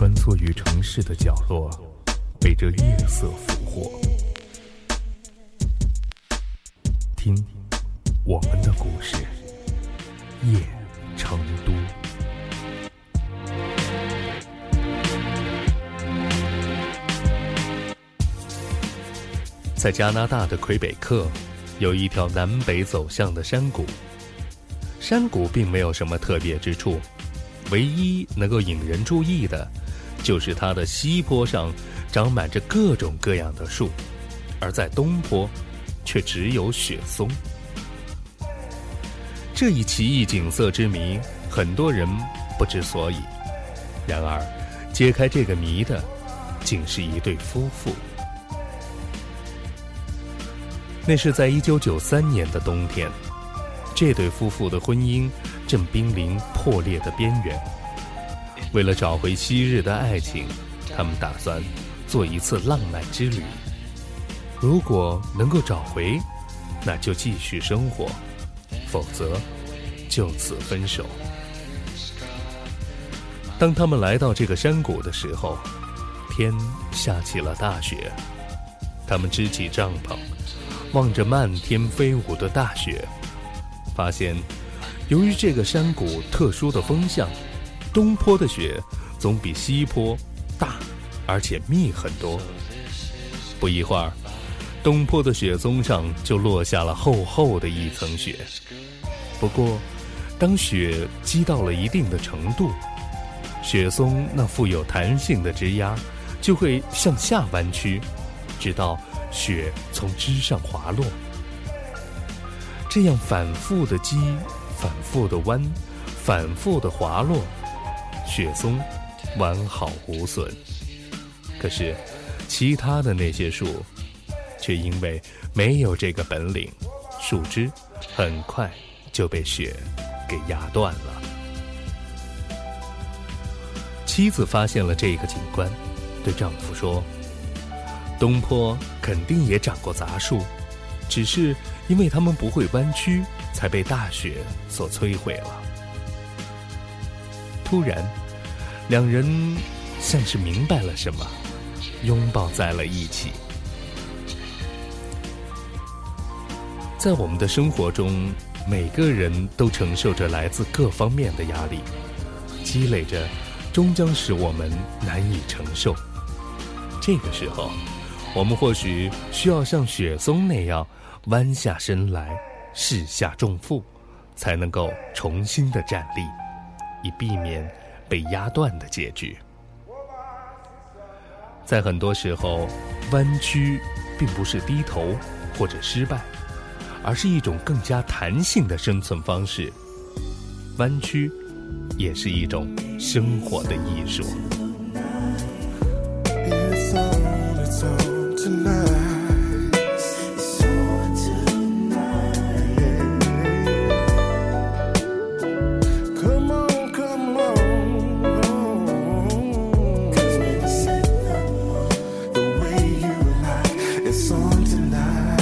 穿梭于城市的角落，被这夜色俘获。听，我们的故事，夜成都。在加拿大的魁北克，有一条南北走向的山谷。山谷并没有什么特别之处，唯一能够引人注意的，就是它的西坡上长满着各种各样的树，而在东坡，却只有雪松。这一奇异景色之谜，很多人不知所以。然而，揭开这个谜的，竟是一对夫妇。那是在一九九三年的冬天，这对夫妇的婚姻正濒临破裂的边缘。为了找回昔日的爱情，他们打算做一次浪漫之旅。如果能够找回，那就继续生活；否则，就此分手。当他们来到这个山谷的时候，天下起了大雪。他们支起帐篷。望着漫天飞舞的大雪，发现，由于这个山谷特殊的风向，东坡的雪总比西坡大，而且密很多。不一会儿，东坡的雪松上就落下了厚厚的一层雪。不过，当雪积到了一定的程度，雪松那富有弹性的枝丫就会向下弯曲，直到。雪从枝上滑落，这样反复的积，反复的弯，反复的滑落，雪松完好无损。可是，其他的那些树，却因为没有这个本领，树枝很快就被雪给压断了。妻子发现了这个景观，对丈夫说。东坡肯定也长过杂树，只是因为它们不会弯曲，才被大雪所摧毁了。突然，两人像是明白了什么，拥抱在了一起。在我们的生活中，每个人都承受着来自各方面的压力，积累着，终将使我们难以承受。这个时候。我们或许需要像雪松那样弯下身来，卸下重负，才能够重新的站立，以避免被压断的结局。在很多时候，弯曲并不是低头或者失败，而是一种更加弹性的生存方式。弯曲，也是一种生活的艺术。tonight.